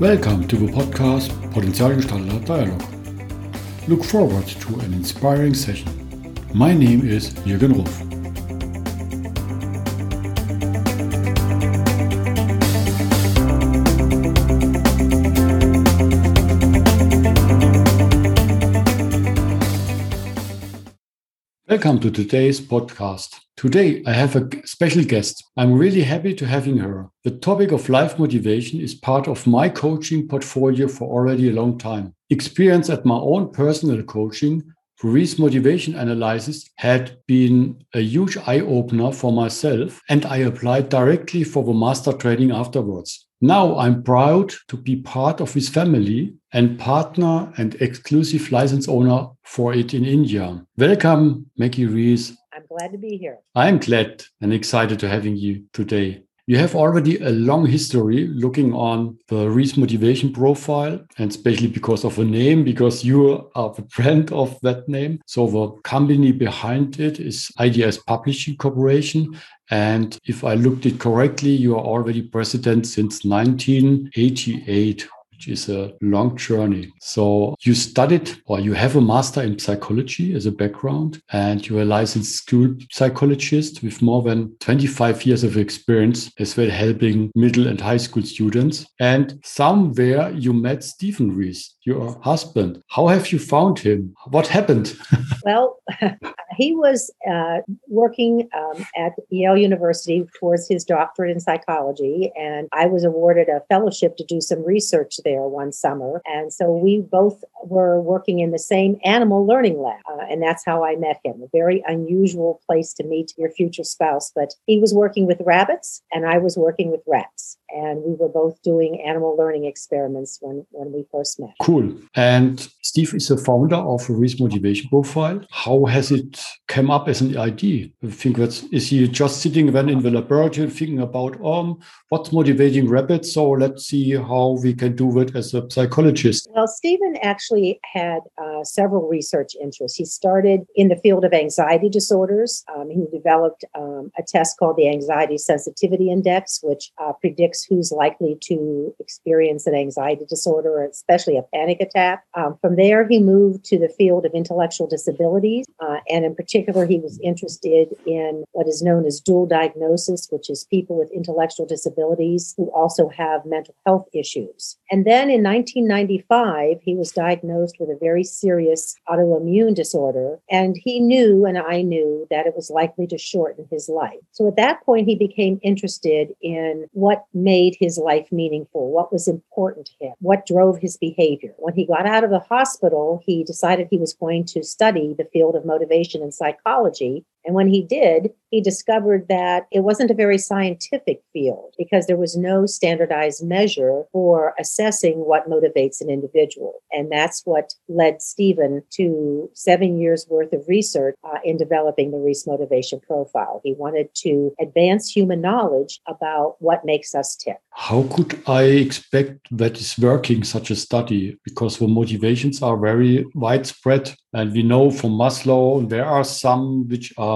Welcome to the podcast Potenzialgestalter Dialog. Look forward to an inspiring session. My name is Jürgen Ruf. Welcome to today's podcast. Today, I have a special guest. I'm really happy to having her. The topic of life motivation is part of my coaching portfolio for already a long time. Experience at my own personal coaching Reiss motivation analysis had been a huge eye opener for myself, and I applied directly for the master training afterwards. Now I'm proud to be part of his family and partner and exclusive license owner for it in India. Welcome, Maggie Reiss. I'm glad to be here. I'm glad and excited to having you today. You have already a long history looking on the Reiss motivation profile, and especially because of a name, because you are the brand of that name. So the company behind it is IDS Publishing Corporation. And if I looked it correctly, you are already president since 1988 which is a long journey. So you studied or you have a master in psychology as a background, and you're a licensed school psychologist with more than 25 years of experience as well helping middle and high school students. And somewhere you met Steven Reiss, your husband. How have you found him? What happened? well, he was uh, working um, at Yale University towards his doctorate in psychology, and I was awarded a fellowship to do some research there one summer. And so we both were working in the same animal learning lab, uh, and that's how I met him. A very unusual place to meet your future spouse, but he was working with rabbits, and I was working with rats and we were both doing animal learning experiments when, when we first met. Cool. And Steve is the founder of Reiss Motivation Profile. How has it come up as an idea? I think that's is he just sitting then in the laboratory thinking about um what's motivating rabbits? So let's see how we can do it as a psychologist. Well, Steven actually had uh, several research interests. He started in the field of anxiety disorders. Um, he developed um, a test called the Anxiety Sensitivity Index, which uh, predicts who's likely to experience an anxiety disorder, or especially a panic attack. Um, from there, he moved to the field of intellectual disabilities. Uh, and in particular, he was interested in what is known as dual diagnosis, which is people with intellectual disabilities who also have mental health issues. And then in 1995, he was diagnosed with a very serious autoimmune disorder. And he knew, and I knew, that it was likely to shorten his life. So at that point, he became interested in what his life meaningful, what was important to him, what drove his behavior. When he got out of the hospital, he decided he was going to study the field of motivation and psychology and when he did, he discovered that it wasn't a very scientific field because there was no standardized measure for assessing what motivates an individual. And that's what led Steven to seven years worth of research uh, in developing the Reiss motivation profile. He wanted to advance human knowledge about what makes us tick. How could I expect that is working such a study? Because the motivations are very widespread. And we know from Maslow, there are some which are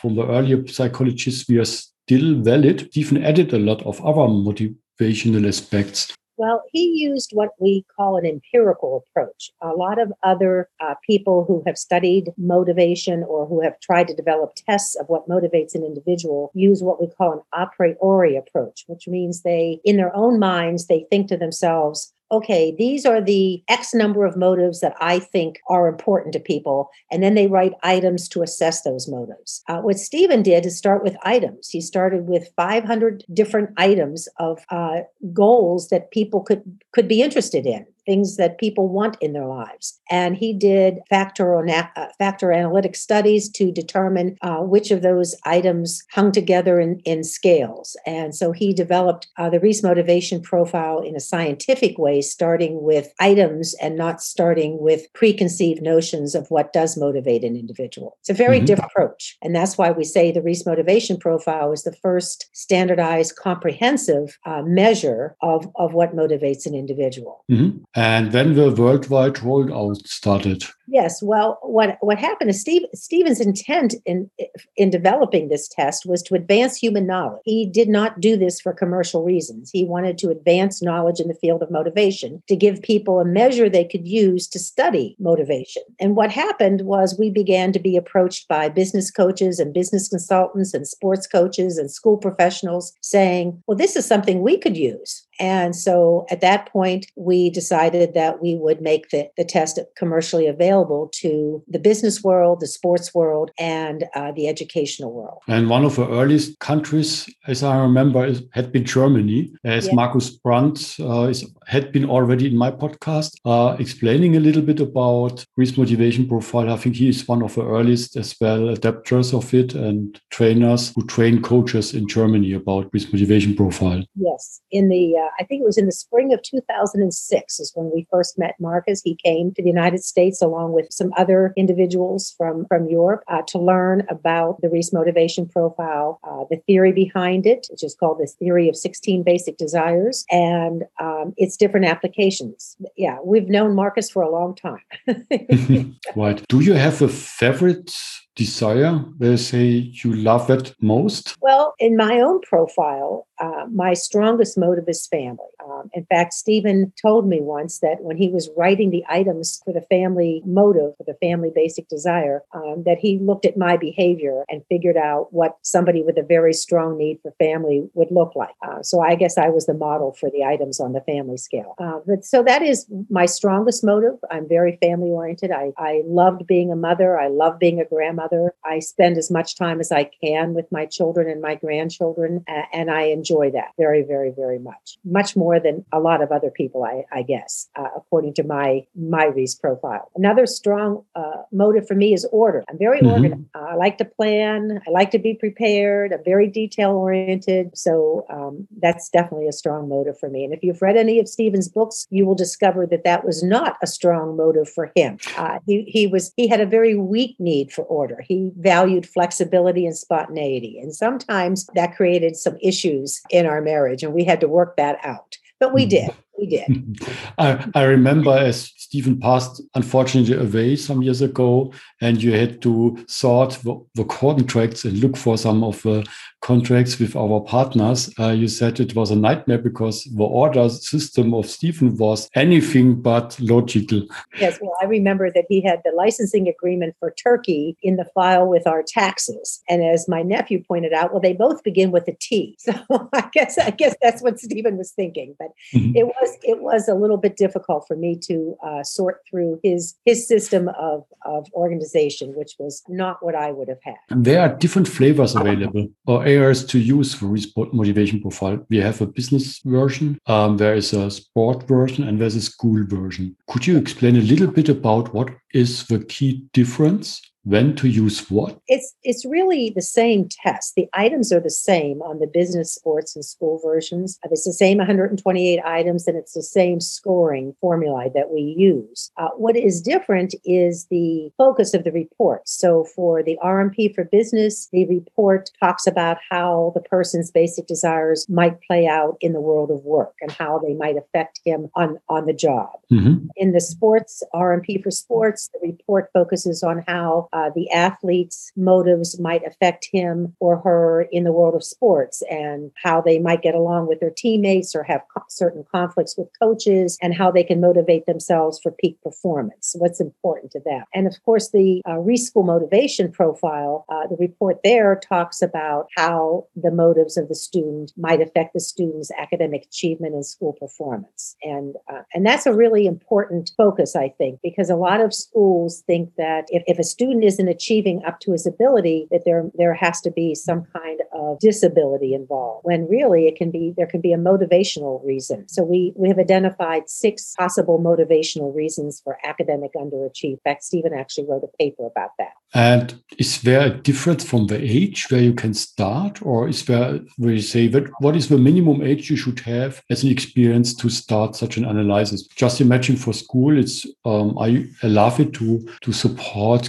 from the earlier psychologists, we are still valid, even added a lot of other motivational aspects. Well, he used what we call an empirical approach. A lot of other uh, people who have studied motivation or who have tried to develop tests of what motivates an individual use what we call an a priori approach, which means they, in their own minds, they think to themselves, okay, these are the X number of motives that I think are important to people. And then they write items to assess those motives. Uh, what Steven did is start with items. He started with 500 different items of uh, goals that people could could be interested in things that people want in their lives. And he did factor, uh, factor analytic studies to determine uh, which of those items hung together in, in scales. And so he developed uh, the Reiss motivation profile in a scientific way, starting with items and not starting with preconceived notions of what does motivate an individual. It's a very mm-hmm. different approach. And that's why we say the Reiss motivation profile is the first standardized, comprehensive uh, measure of, of what motivates an individual. Mm-hmm. And when the worldwide rollout started, Yes. Well, what what happened is Steve Steven's intent in in developing this test was to advance human knowledge. He did not do this for commercial reasons. He wanted to advance knowledge in the field of motivation to give people a measure they could use to study motivation. And what happened was we began to be approached by business coaches and business consultants and sports coaches and school professionals saying, "Well, this is something we could use." And so at that point, we decided that we would make the, the test commercially available to the business world, the sports world, and uh, the educational world. And one of the earliest countries, as I remember, is, had been Germany, as yeah. Markus Brandt uh, is, had been already in my podcast, uh, explaining a little bit about Reiss motivation profile. I think he is one of the earliest as well adapters of it and trainers who train coaches in Germany about Reiss motivation profile. Yes. In the uh, I think it was in the spring of 2006 is when we first met Markus. He came to the United States along with some other individuals from, from Europe uh, to learn about the Reiss motivation profile, uh, the theory behind it, which is called the theory of 16 basic desires, and um, its different applications. Yeah, we've known Marcus for a long time. right. Do you have a favorite desire where you say you love it most? Well, in my own profile, uh, my strongest motive is family. Um, in fact, Steven told me once that when he was writing the items for the family motive, for the family basic desire, um, that he looked at my behavior and figured out what somebody with a very strong need for family would look like. Uh, so I guess I was the model for the items on the family scale. Uh, but so that is my strongest motive. I'm very family oriented. I, I loved being a mother. I love being a grandmother. I spend as much time as I can with my children and my grandchildren, and I enjoy enjoy that very, very, very much. Much more than a lot of other people, I, I guess, uh, according to my my Reiss profile. Another strong uh, motive for me is order. I'm very mm-hmm. organized. Uh, I like to plan. I like to be prepared. I'm very detail oriented. So um, that's definitely a strong motive for me. And if you've read any of Steven's books, you will discover that that was not a strong motive for him. Uh, he he was he had a very weak need for order. He valued flexibility and spontaneity, and sometimes that created some issues in our marriage, and we had to work that out. But we hmm. did. We did. I, I remember as Steven passed unfortunately away some years ago, and you had to sort the, the contracts and look for some of the contracts with our partners. Uh, you said it was a nightmare because the order system of Steven was anything but logical. Yes, well, I remember that he had the licensing agreement for Turkey in the file with our taxes, and as my nephew pointed out, well, they both begin with a T. So I guess I guess that's what Steven was thinking, but mm-hmm. it was it was a little bit difficult for me to. Uh, sort through his his system of of organization, which was not what I would have had. There are different flavors available or areas to use for sport motivation profile. We have a business version, um, there is a sport version, and there's a school version. Could you explain a little bit about what is the key difference when to use what? It's it's really the same test. The items are the same on the business sports and school versions. It's the same 128 items and it's the same scoring formula that we use. Uh, what is different is the focus of the report. So for the rmp for business the report talks about how the person's basic desires might play out in the world of work and how they might affect him on on the job. Mm-hmm. in the sports rmp for sports the report focuses on how uh, the athlete's motives might affect him or her in the world of sports and how they might get along with their teammates or have co- certain conflicts with coaches and how they can motivate themselves for peak performance. What's important to them. And of course, the uh, Reiss school motivation profile, uh, the report there talks about how the motives of the student might affect the student's academic achievement and school performance. And, uh, and that's a really important focus, I think, because a lot of schools think that if, if a student student isn't achieving up to his ability, that there there has to be some kind of disability involved. When really it can be there can be a motivational reason. So we we have identified six possible motivational reasons for academic underachievement. In fact, Steven actually wrote a paper about that. And is there a difference from the age where you can start, or is there where you say that what is the minimum age you should have as an experience to start such an analysis? Just imagine for school, it's um, I love it to to support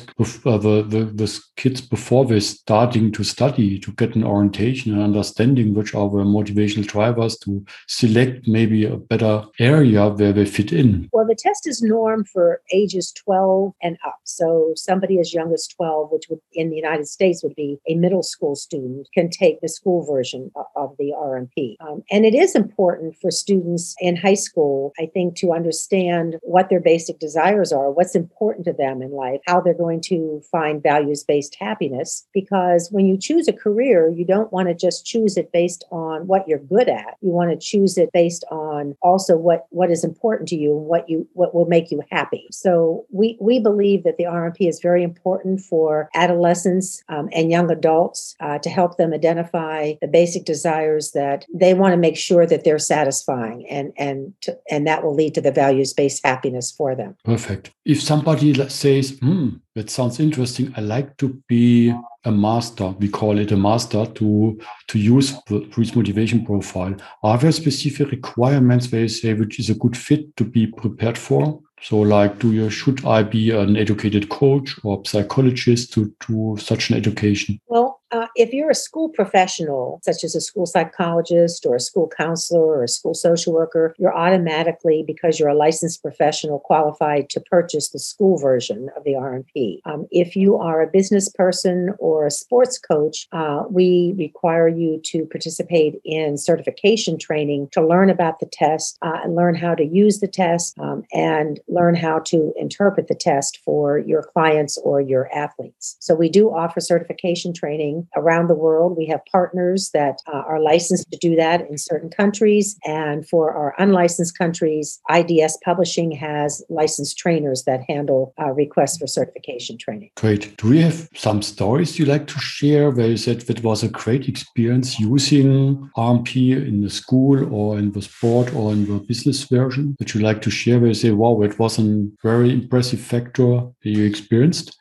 uh, the, the the kids before they're starting to study to get an orientation and understanding which are the motivational drivers to select maybe a better area where they fit in? Well, the test is norm for ages 12 and up. So somebody as young as 12, which would in the United States would be a middle school student, can take the school version of the RMP. Um, and it is important for students in high school, I think, to understand what their basic desires are, what's important to them in life, how they're going to find values based happiness. Because when you choose a career, you don't want to just choose it based on what you're good at. You want to choose it based on also what, what is important to you and what you what will make you happy. So we we believe that the RMP is very important for adolescents um, and young adults uh, to help them identify the basic desires that they want to make sure that they're satisfying and and to, and that will lead to the values based happiness for them. Perfect. If somebody says, "Hmm, that sounds interesting. I like to be a master. We call it a master to to use the motivation profile. Are there specific requirements where you say which is a good fit to be prepared for? So, like, do you should I be an educated coach or psychologist to do such an education? Well, if you're a school professional, such as a school psychologist or a school counselor or a school social worker, you're automatically, because you're a licensed professional, qualified to purchase the school version of the RMP. Um, if you are a business person or a sports coach, uh, we require you to participate in certification training to learn about the test uh, and learn how to use the test um, and learn how to interpret the test for your clients or your athletes. So we do offer certification training around the world. We have partners that uh, are licensed to do that in certain countries. And for our unlicensed countries, IDS Publishing has licensed trainers that handle uh, requests for certification training. Great. Do we have some stories you like to share where you said that was a great experience using RMP in the school or in the sport or in the business version that you like to share where you say, wow, it was a very impressive factor that you experienced?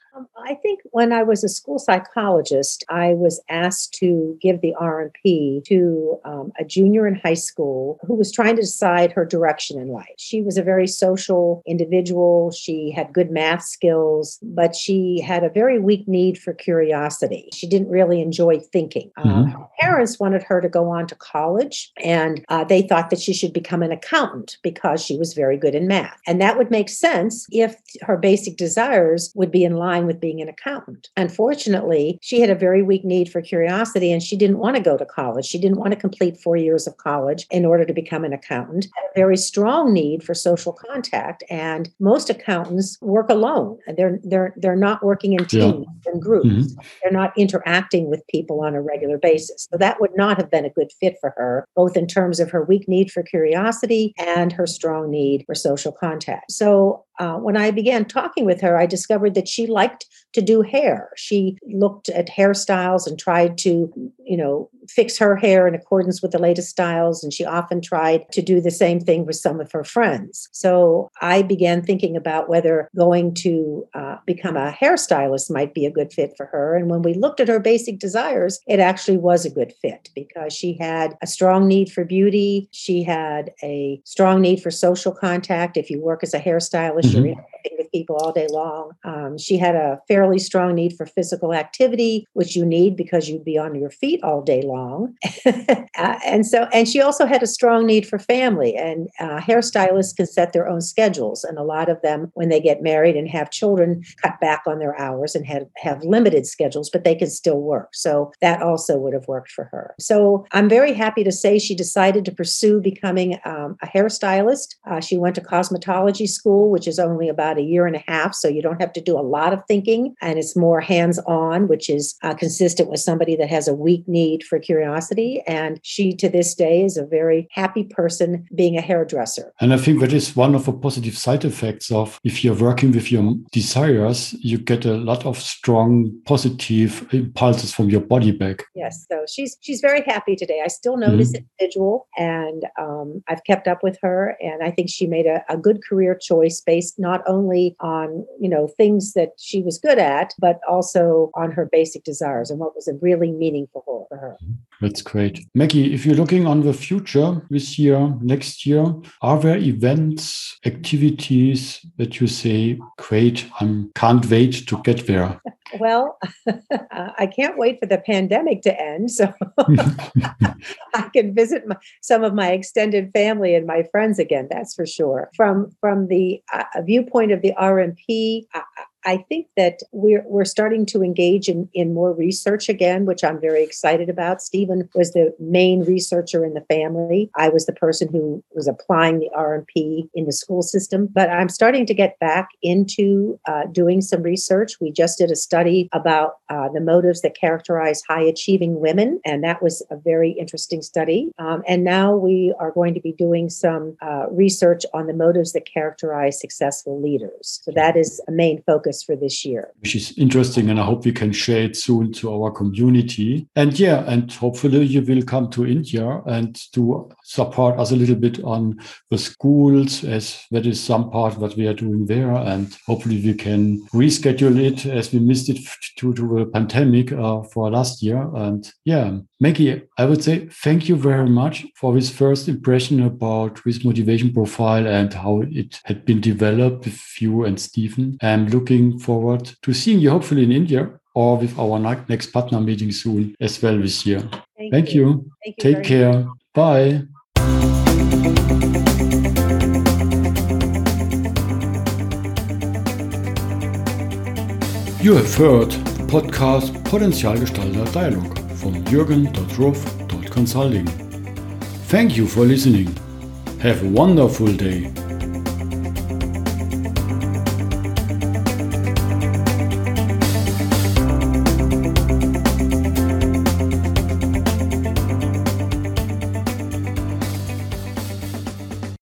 When I was a school psychologist, I was asked to give the RMP to um, a junior in high school who was trying to decide her direction in life. She was a very social individual. She had good math skills, but she had a very weak need for curiosity. She didn't really enjoy thinking. Uh, mm-hmm. Uh, her parents wanted her to go on to college, and uh, they thought that she should become an accountant because she was very good in math. And that would make sense if her basic desires would be in line with being an accountant. Unfortunately, she had a very weak need for curiosity and she didn't want to go to college. She didn't want to complete four years of college in order to become an accountant. Had a very strong need for social contact. And most accountants work alone. They're they're they're not working in teams yeah. and groups. Mm-hmm. They're not interacting with people on a regular basis. So that would not have been a good fit for her, both in terms of her weak need for curiosity and her strong need for social contact. So uh, when I began talking with her, I discovered that she liked to do hair. She looked at hairstyles and tried to, you know, fix her hair in accordance with the latest styles. And she often tried to do the same thing with some of her friends. So I began thinking about whether going to uh, become a hairstylist might be a good fit for her. And when we looked at her basic desires, it actually was a good fit because she had a strong need for beauty. She had a strong need for social contact. If you work as a hairstylist, mm-hmm. you're interacting with people all day long. Um, she had a fairly strong need for physical activity, which you need because you'd be on your feet all day long. uh, and so, and she also had a strong need for family. And uh, hairstylists can set their own schedules. And a lot of them, when they get married and have children, cut back on their hours and have, have limited schedules, but they can still work. So that also would have worked for her. So I'm very happy to say she decided to pursue becoming um, a hairstylist. Uh, she went to cosmetology school, which is only about a year and a half. So you don't have to do a lot of thinking and it's more hands on, which is uh, consistent with somebody that has a weak need for curiosity. And she, to this day, is a very happy person being a hairdresser. And I think that is one of the positive side effects of if you're working with your desires, you get a lot of strong positive impulses from your body back. Yes. So she's she's very happy today. I still know mm-hmm. this individual and um, I've kept up with her and I think she made a, a good career choice based not only on, you know, things that she was good at, but also on her basic desires and what was really meaningful for her. That's great. Maggie, if you're looking on the future this year, next year, are there events, activities that you say, great, I can't wait to get there? Well, I can't wait for the pandemic to end so I can visit my, some of my extended family and my friends again. That's for sure. From from the uh, viewpoint of the RMP, I think that we're we're starting to engage in, in more research again, which I'm very excited about. Steven was the main researcher in the family. I was the person who was applying the RMP in the school system. But I'm starting to get back into uh, doing some research. We just did a study about uh, the motives that characterize high achieving women, and that was a very interesting study. Um, and now we are going to be doing some uh, research on the motives that characterize successful leaders. So that is a main focus focus for this year. Which is interesting, and I hope we can share it soon to our community. And yeah, and hopefully you will come to India and to support us a little bit on the schools, as that is some part what we are doing there. And hopefully we can reschedule it as we missed it due to the pandemic uh, for last year. And yeah, Maggie, I would say thank you very much for this first impression about this motivation profile and how it had been developed with you and Steven. I'm looking forward to seeing you hopefully in India or with our next partner meeting soon as well this year. Thank, thank you. you. Thank you Take care. Much. Bye. You have heard the podcast Potenzialgestalter Dialogue from jürgen.ruff.consulting. Thank you for listening. Have a wonderful day.